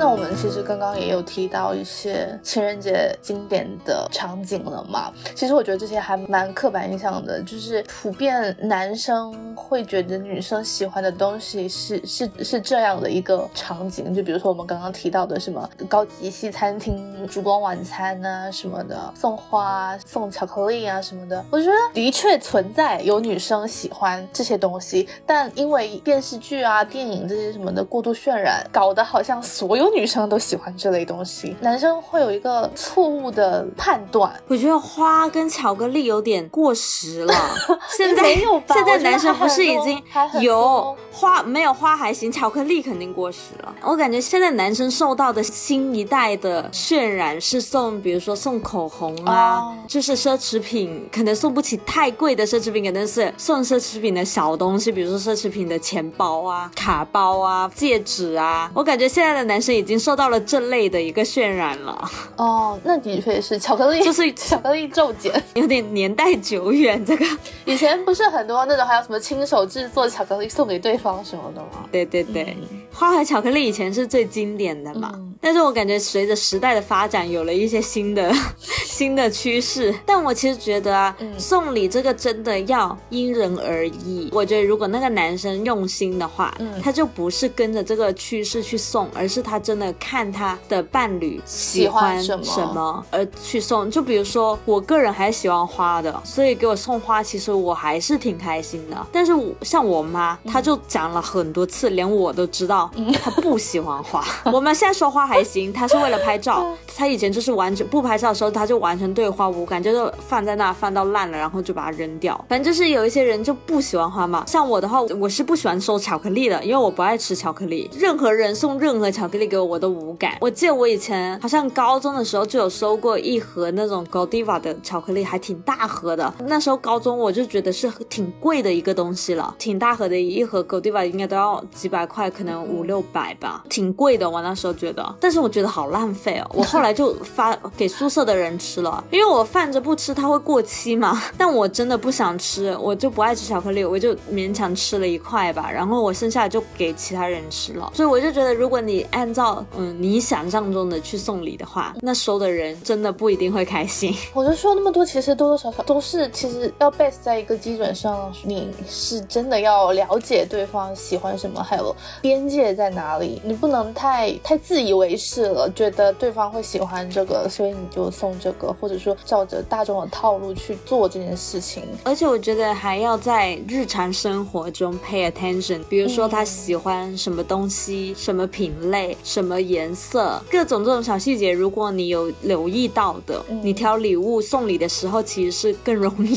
Speaker 2: 那我们其实刚刚也有提到一些情人节经典的场景了嘛？其实我觉得这些还蛮刻板印象的，就是普遍男生会觉得女生喜欢的东西是是是这样的一个场景，就比如说我们刚刚提到的什么高级西餐厅烛光晚餐啊什么的，送花、送巧克力啊什么的，我觉得的确存在有女生喜欢这些东西，但因为电视剧啊、电影这些什么的过度渲染，搞得好像所有。女生都喜欢这类东西，男生会有一个错误的判断。
Speaker 3: 我觉得花跟巧克力有点过时了。现在
Speaker 2: 没有，
Speaker 3: 现在男生不是已经有花没有花还行，巧克力肯定过时了。我感觉现在男生受到的新一代的渲染是送，比如说送口红啊，就是奢侈品，可能送不起太贵的奢侈品，可能是送奢侈品的小东西，比如说奢侈品的钱包啊、卡包啊、戒指啊。我感觉现在的男生。已经受到了这类的一个渲染了
Speaker 2: 哦，那的确是巧克力，
Speaker 3: 就是
Speaker 2: 巧克力骤减，
Speaker 3: 有点年代久远。这个
Speaker 2: 以前不是很多那种，还有什么亲手制作巧克力送给对方什么的吗？
Speaker 3: 对对对，花海巧克力以前是最经典的嘛。但是我感觉随着时代的发展，有了一些新的 新的趋势。但我其实觉得啊，送礼这个真的要因人而异。我觉得如果那个男生用心的话，他就不是跟着这个趋势去送，而是他。真的看他的伴侣喜欢什么而去送，就比如说我个人还是喜欢花的，所以给我送花，其实我还是挺开心的。但是像我妈，她就讲了很多次，连我都知道她不喜欢花。我们现在说花还行，她是为了拍照。她以前就是完全不拍照的时候，她就完全对花无感，就是放在那放到烂了，然后就把它扔掉。反正就是有一些人就不喜欢花嘛。像我的话，我是不喜欢收巧克力的，因为我不爱吃巧克力。任何人送任何巧克力给我。我都无感。我记得我以前好像高中的时候就有收过一盒那种 Godiva 的巧克力，还挺大盒的。那时候高中我就觉得是挺贵的一个东西了，挺大盒的一盒 Godiva 应该都要几百块，可能五六百吧，挺贵的。我那时候觉得，但是我觉得好浪费哦。我后来就发给宿舍的人吃了，因为我放着不吃它会过期嘛。但我真的不想吃，我就不爱吃巧克力，我就勉强吃了一块吧。然后我剩下就给其他人吃了。所以我就觉得，如果你按照嗯，你想象中的去送礼的话，那收的人真的不一定会开心。
Speaker 2: 我就说那么多，其实多多少少都是，其实要 base 在一个基准上，你是真的要了解对方喜欢什么，还有边界在哪里。你不能太太自以为是了，觉得对方会喜欢这个，所以你就送这个，或者说照着大众的套路去做这件事情。
Speaker 3: 而且我觉得还要在日常生活中 pay attention，比如说他喜欢什么东西、什么品类、什。么颜色，各种这种小细节，如果你有留意到的，你挑礼物送礼的时候其实是更容易，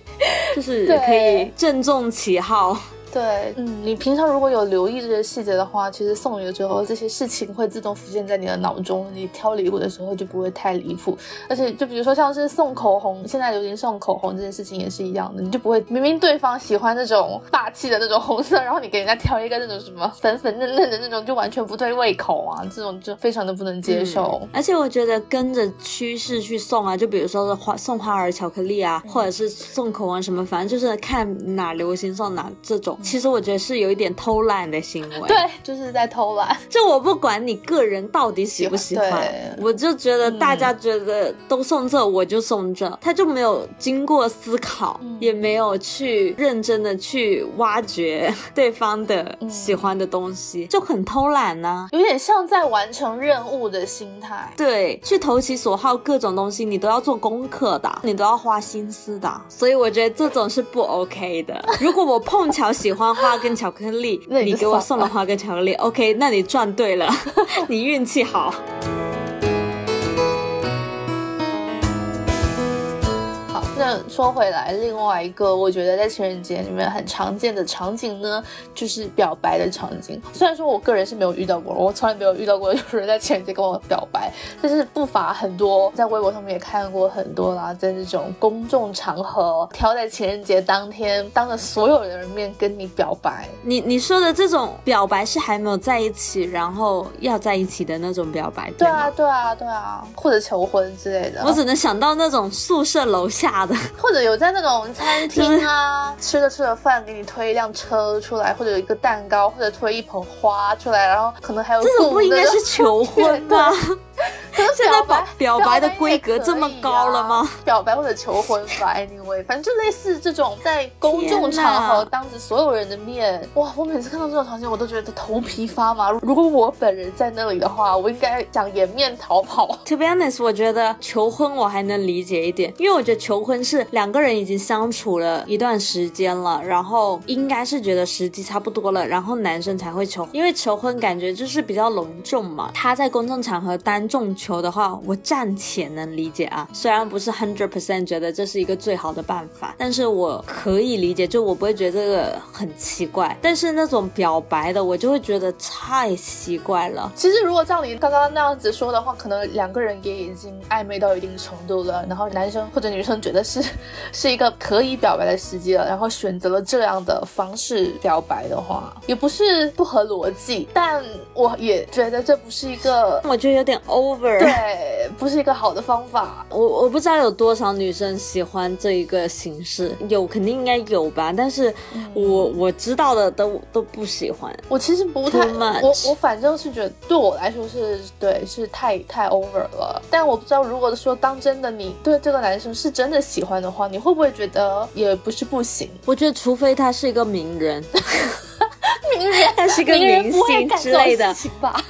Speaker 3: 就是可以郑重其号。
Speaker 2: 对，嗯，你平常如果有留意这些细节的话，其实送礼的时候这些事情会自动浮现在你的脑中，你挑礼物的时候就不会太离谱。而且，就比如说像是送口红，现在流行送口红这件事情也是一样的，你就不会明明对方喜欢那种霸气的那种红色，然后你给人家挑一个那种什么粉粉嫩嫩的那种，就完全不对胃口啊，这种就非常的不能接受。
Speaker 3: 而且我觉得跟着趋势去送啊，就比如说是花送花儿巧克力啊，或者是送口红什么，反正就是看哪流行送哪这种。其实我觉得是有一点偷懒的行为，
Speaker 2: 对，就是在偷懒。
Speaker 3: 就我不管你个人到底喜不喜欢，我就觉得大家觉得都送这，我就送这，他就没有经过思考，也没有去认真的去挖掘 对方的喜欢的东西，就很偷懒呢，
Speaker 2: 有点像在完成任务的心态。
Speaker 3: 对，去投其所好，各种东西你都要做功课的，你都要花心思的，所以我觉得这种是不 OK 的。如果我碰巧喜欢花。跟巧克力，你给我送了花跟巧克力，OK，那你赚对了，你运气好。
Speaker 2: 那说回来，另外一个我觉得在情人节里面很常见的场景呢，就是表白的场景。虽然说我个人是没有遇到过，我从来没有遇到过有人在情人节跟我表白，但是不乏很多，在微博上面也看过很多啦，在这种公众场合，挑在情人节当天，当着所有人的面跟你表白。
Speaker 3: 你你说的这种表白是还没有在一起，然后要在一起的那种表白，
Speaker 2: 对啊，对啊，对啊，或者求婚之类的。
Speaker 3: 我只能想到那种宿舍楼下的。
Speaker 2: 或者有在那种餐厅啊，吃着吃着饭，给你推一辆车出来，或者有一个蛋糕，或者推一盆花出来，然后可能还有
Speaker 3: 这种不应该是求婚吗？现在表表白的规格这么高了吗？
Speaker 2: 表白或者求婚吧，anyway，反正就类似这种在公众场合当着所有人的面，哇！我每次看到这种场景，我都觉得头皮发麻。如果我本人在那里的话，我应该想颜面逃跑。
Speaker 3: To be honest，我觉得求婚我还能理解一点，因为我觉得求婚是两个人已经相处了一段时间了，然后应该是觉得时机差不多了，然后男生才会求，因为求婚感觉就是比较隆重嘛。他在公众场合当众求的话，我暂且能理解啊，虽然不是 hundred percent 觉得这是一个最好的办法，但是我可以理解，就我不会觉得这个很奇怪。但是那种表白的，我就会觉得太奇怪了。
Speaker 2: 其实如果照你刚刚那样子说的话，可能两个人也已经暧昧到一定程度了，然后男生或者女生觉得是 是一个可以表白的时机了，然后选择了这样的方式表白的话，也不是不合逻辑，但我也觉得这不是一个，
Speaker 3: 我觉得有点 over。
Speaker 2: 对，不是一个好的方法。
Speaker 3: 我我不知道有多少女生喜欢这一个形式，有肯定应该有吧。但是我我知道的都都不喜欢。
Speaker 2: 我其实不太，我我反正是觉得对我来说是对，是太太 over 了。但我不知道，如果说当真的你对这个男生是真的喜欢的话，你会不会觉得也不是不行？
Speaker 3: 我觉得除非他是一个名人。
Speaker 2: 名人，
Speaker 3: 他是个明星之类的，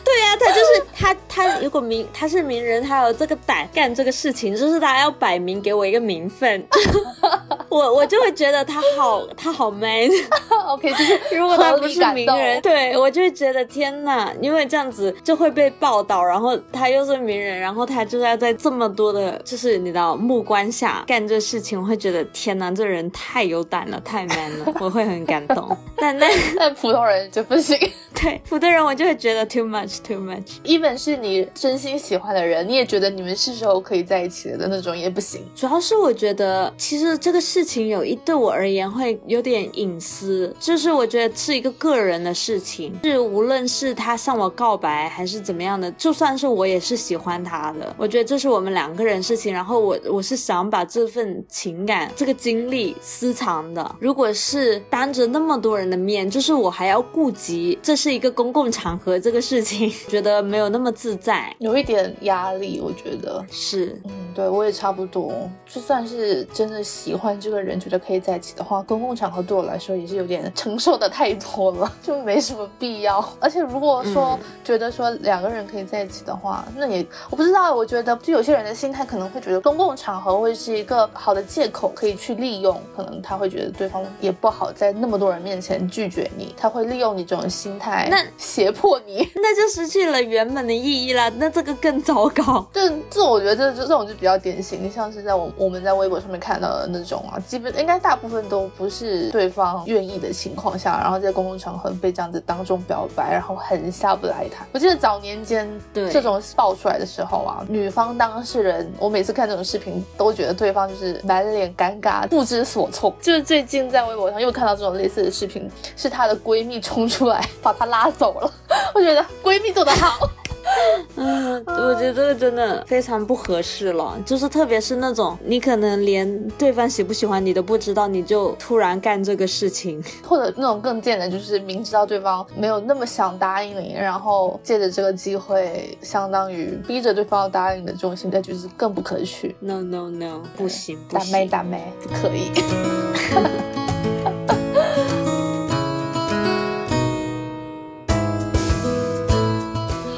Speaker 2: 对
Speaker 3: 呀，他就是他，他如果明他是名人，他有这个胆干这个事情，就是他要摆明给我一个名分，我我就会觉得他好，他好 man。
Speaker 2: OK，就是
Speaker 3: 如果他不是名人，对我就会觉得天哪，因为这样子就会被报道，然后他又是名人，然后他就要在这么多的，就是你知道目光下干这事情，我会觉得天哪，这人太有胆了，太 man 了，我会很感动。但但
Speaker 2: 但普通人。就不行，
Speaker 3: 对，普通人我就会觉得 too much too much。
Speaker 2: even 是你真心喜欢的人，你也觉得你们是时候可以在一起了的那种也不行。
Speaker 3: 主要是我觉得，其实这个事情有一对我而言会有点隐私，就是我觉得是一个个人的事情，是无论是他向我告白还是怎么样的，就算是我也是喜欢他的，我觉得这是我们两个人事情。然后我我是想把这份情感、这个经历私藏的。如果是当着那么多人的面，就是我还要。顾及这是一个公共场合，这个事情 觉得没有那么自在，
Speaker 2: 有一点压力，我觉得
Speaker 3: 是，
Speaker 2: 嗯，对我也差不多。就算是真的喜欢这个人，觉得可以在一起的话，公共场合对我来说也是有点承受的太多了，就没什么必要。而且如果说觉得说两个人可以在一起的话，那也我不知道，我觉得就有些人的心态可能会觉得公共场合会是一个好的借口，可以去利用，可能他会觉得对方也不好在那么多人面前拒绝你，他会利用。用你这种心态
Speaker 3: 那
Speaker 2: 胁迫你。
Speaker 3: 那就失去了原本的意义了，那这个更糟糕。
Speaker 2: 这这我觉得这这种就比较典型，像是在我我们在微博上面看到的那种啊，基本应该大部分都不是对方愿意的情况下，然后在公共场合被这样子当众表白，然后很下不来台。我记得早年间
Speaker 3: 对
Speaker 2: 这种爆出来的时候啊，女方当事人，我每次看这种视频都觉得对方就是满脸尴尬、不知所措。就是最近在微博上又看到这种类似的视频，是她的闺蜜冲出来把她拉走了，我觉得闺蜜做得好。
Speaker 3: 嗯，我觉得这个真的非常不合适了，就是特别是那种你可能连对方喜不喜欢你都不知道，你就突然干这个事情，
Speaker 2: 或者那种更贱的，就是明知道对方没有那么想答应你，然后借着这个机会，相当于逼着对方要答应的这种心态，就是更不可取。
Speaker 3: No no no，不行不
Speaker 2: 打妹。打妹，不可以。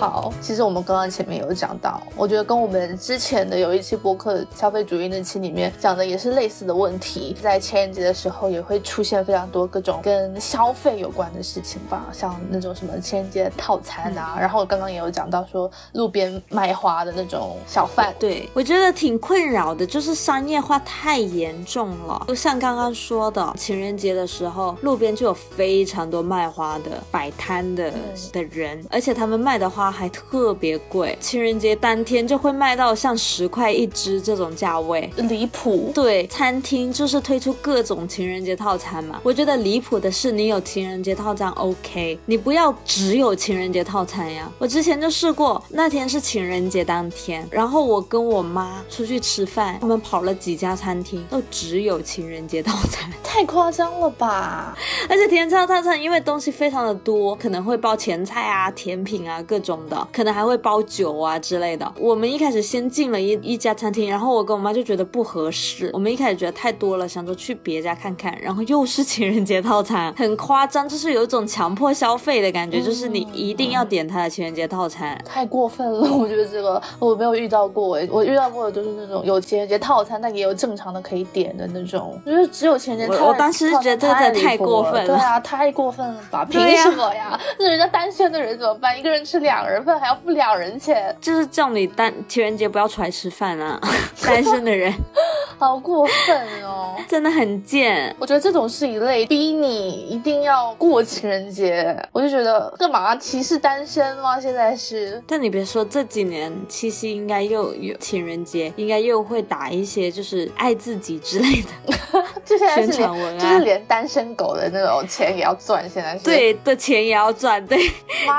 Speaker 2: 好，其实我们刚刚前面有讲到，我觉得跟我们之前的有一期播客消费主义那期里面讲的也是类似的问题，在情人节的时候也会出现非常多各种跟消费有关的事情吧，像那种什么情人节套餐啊，然后刚刚也有讲到说路边卖花的那种小贩，
Speaker 3: 对，我觉得挺困扰的，就是商业化太严重了。就像刚刚说的，情人节的时候，路边就有非常多卖花的、摆摊的的人，而且他们卖的花还特别贵，情人节当天就会卖到像十块一支这种价位。
Speaker 2: 离谱。
Speaker 3: 对，餐厅就是推出各种情人节套餐嘛。我觉得离谱的是，你有情人节套餐 OK，你不要只有情人节套餐呀。我之前就试过，那天是情人节当天，然后我跟我妈出去吃饭，我们跑了几家餐厅，都只有情人节套餐。
Speaker 2: 太夸张了吧！
Speaker 3: 而且甜菜套餐因为东西非常的多，可能会包前菜啊、甜品啊各种的，可能还会包酒啊之类的。我们一开始先进了一一家餐厅，然后我跟我妈就觉得不合适，我们一开始觉得太多了，想着去别家看看，然后又是情人节套餐，很夸张，就是有一种强迫消费的感觉，就是你一定要点他的情人节套餐。
Speaker 2: 太过分了，我觉得这个我没有遇到过诶，我遇到过的都是那种有情人节套餐，但也有正常的可以点的那种，就是只有情人节套餐。
Speaker 3: 我我当时觉得这个
Speaker 2: 太
Speaker 3: 过分了
Speaker 2: 对啊，太过分了吧？凭什么呀？那人家单身的人怎么办？一个人吃两人份还要付两人钱，
Speaker 3: 就是叫你单情人节不要出来吃饭啊，单身的人
Speaker 2: 好过分哦！
Speaker 3: 真的很贱。
Speaker 2: 我觉得这种是一类逼你一定要过情人节，我就觉得干嘛歧视单身吗？现在是
Speaker 3: 但你别说，这几年七夕应该又有情人节，应该又会打一些就是爱自己之类的。
Speaker 2: 就现在是
Speaker 3: 宣传文
Speaker 2: 连
Speaker 3: 案
Speaker 2: 就是连单身狗的那种钱也要赚，现在是
Speaker 3: 对的钱也要赚，对，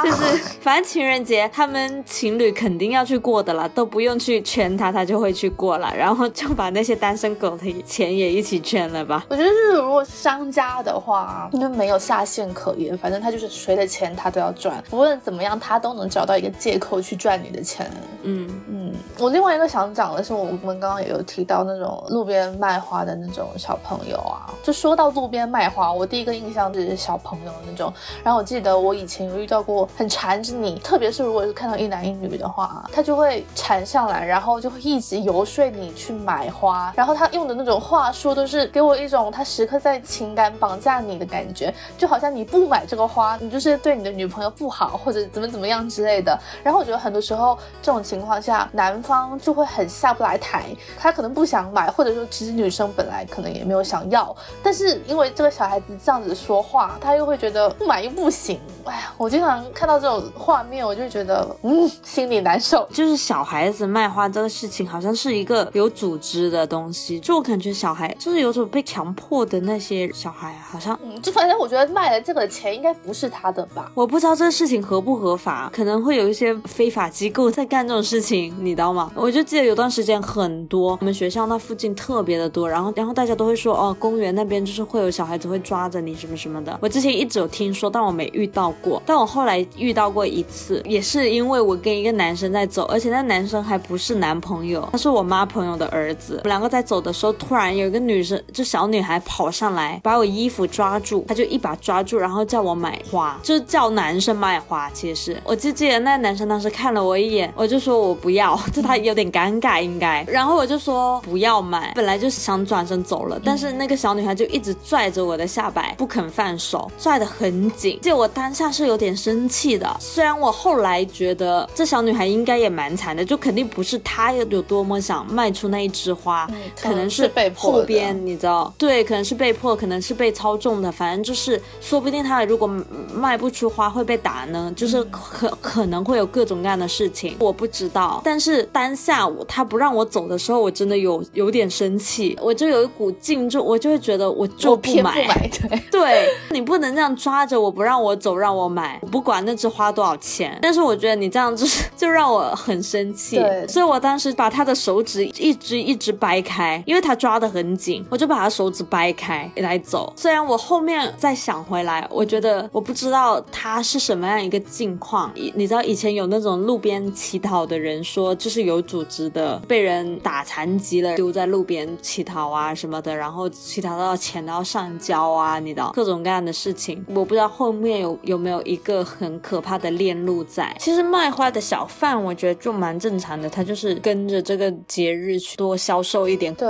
Speaker 3: 就是反正情人节他们情侣肯定要去过的啦，都不用去圈他，他就会去过了，然后就把那些单身狗的钱也一起圈了吧。
Speaker 2: 我觉得是，如果商家的话，就没有下限可言，反正他就是谁的钱他都要赚，无论怎么样，他都能找到一个借口去赚你的钱。
Speaker 3: 嗯，
Speaker 2: 嗯，我另外一个想讲的是，我们刚刚也有提到那种路边卖花的那种小朋友啊。就说到路边卖花，我第一个印象就是小朋友那种。然后我记得我以前有遇到过很缠着你，特别是如果是看到一男一女的话，他就会缠上来，然后就会一直游说你去买花。然后他用的那种话术都是给我一种他时刻在情感绑架你的感觉，就好像你不买这个花，你就是对你的女朋友不好，或者怎么怎么样之类的。然后我觉得很多时候这种情况下，男方就会很下不来台，他可能不想买，或者说其实女生本来可能也没有想要，但是因为这个小孩子这样子说话，他又会觉得不买又不行。哎呀，我经常看到这种画面，我就觉得嗯，心里难受。
Speaker 3: 就是小孩子卖花这个事情，好像是一个有组织的东西，就我感觉小孩就是有种被强迫的那些小孩，好像
Speaker 2: 嗯，就反正我觉得卖了这个钱应该不是他的吧。
Speaker 3: 我不知道这个事情合不合法，可能会有一些非法机构在干这种事情，你知道吗？我就记得有段时间很多，我们学校那附近特别的多，然后然后大家都会说，哦，公园那边就是会有小孩子会抓着你什么什么的。我之前一直有听说，但我没遇到过。但我后来遇到过一次，也是因为我跟一个男生在走，而且那男生还不是男朋友，他是我妈朋友的儿子。我们两个在走的时候，突然有一个女生，就小女孩跑上来，把我衣服抓住，她就一把抓住，然后叫我买花，就是叫男生买花。其实我就记得那男生当时看了我一眼，我就说我不要，就他有点尴尬应该。然后我就说不要买，本来就是想转身走了，但是那个小女孩就一直拽着我的下摆不肯放手，拽得很紧。就我当下是有点生气的，虽然我后来觉得这小女孩应该也蛮惨的，就肯定不是她有有多么想卖出那一枝花，可能是
Speaker 2: 被迫
Speaker 3: 后边你知道，对，可能是被迫，可能是被操纵的，反正就是说不定她如果卖不出花会被打呢，就是可可能会有各种各样的事情，我不知道。但是当下我她不让我走的时候，我真的有有点生气，我就有一股劲，就我就会觉得我就
Speaker 2: 不买，
Speaker 3: 对，对你不能这样抓着我不让我走，让我买，不管那枝花多少钱。但是我觉得你这样就是 就让我很生气，所以我当时把他的手指一只一只掰开，因为他抓得很紧，我就把他手指掰开来走。虽然我后面再想回来，我觉得我不知道他是什么样一个境况。你知道以前有那种路边乞讨的人说，就是有组织的被人打残疾了，丢在路边乞讨啊什么的，然后乞讨到钱都要上交啊，你知道各种各样的事情。我不知道后面有有没有一个很可怕的链路在。其实卖花的小贩，我觉得就蛮正常的，他就是跟着这个节日去多销售一点。
Speaker 2: 对，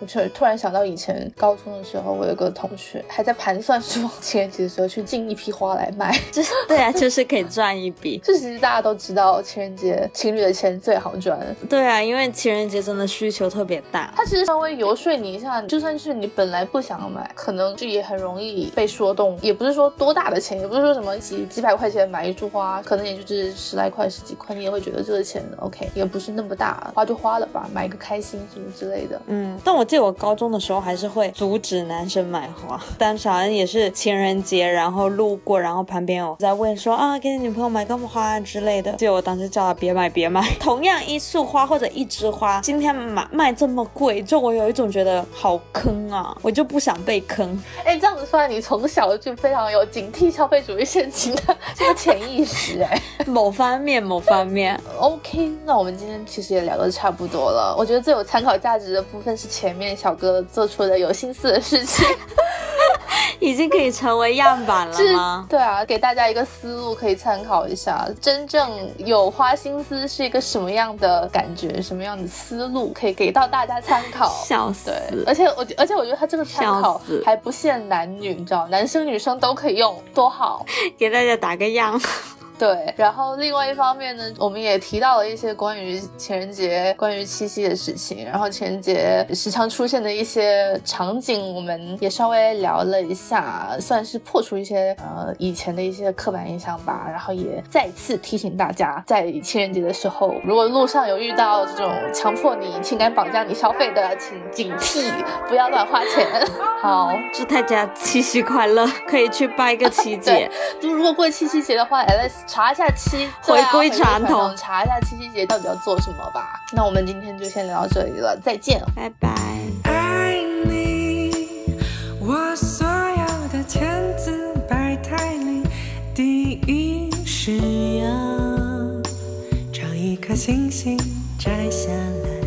Speaker 2: 我就突然想到以前高中的时候，我有个同学还在盘算说情人节的时候去进一批花来卖，
Speaker 3: 就是对啊，就是可以赚一笔。
Speaker 2: 这其实大家都知道，情人节情侣的钱最好赚。
Speaker 3: 对啊，因为情人节真的需求特别大。
Speaker 2: 他其实稍微游说你一下，就算是你本来不想买，可能就也很容易被说动。也不是说多大的钱，也不是说什么几几百块钱买一束花，可能也就是十来块、十几块，你也会觉得这个钱 OK，也不是那么大，花就花了吧，买个开心什么之类的。
Speaker 3: 嗯，但我记得我高中的时候还是会阻止男生买花，但好像也是情人节，然后路过，然后旁边有在问说啊，给你女朋友买个花之类的，就我当时叫他别买别买。同样一束花或者一枝花，今天买卖这么贵，就我有一种觉得好坑啊，我就不想被坑。
Speaker 2: 哎，这样子算，你从小就非常有警惕消费主义陷阱的这个潜意识，哎，
Speaker 3: 某方面某方面。
Speaker 2: OK，那我们今天其实也聊的差不多了。我觉得最有参考价值的部分是前面小哥做出的有心思的事情。
Speaker 3: 已经可以成为样板了吗？
Speaker 2: 对啊，给大家一个思路可以参考一下，真正有花心思是一个什么样的感觉，什么样的思路可以给到大家参考。
Speaker 3: 笑死！
Speaker 2: 对，而且我而且我觉得他这个参考还不限男女，你知道，男生女生都可以用，多好！
Speaker 3: 给大家打个样。
Speaker 2: 对，然后另外一方面呢，我们也提到了一些关于情人节、关于七夕的事情，然后情人节时常出现的一些场景，我们也稍微聊了一下，算是破除一些呃以前的一些刻板印象吧。然后也再次提醒大家，在情人节的时候，如果路上有遇到这种强迫你、情感绑架你消费的，请警惕，不要乱花钱。好，
Speaker 3: 祝大家七夕快乐，可以去拜个七姐。
Speaker 2: 就如果过七夕节的话，Alex。查一下七，
Speaker 3: 回归传
Speaker 2: 统，查一下七夕节到底要做什么吧。那我们今天就先聊到这里了，再见，
Speaker 3: 拜拜。爱你，我所有的千姿百态里，第一是要找一颗星星摘下来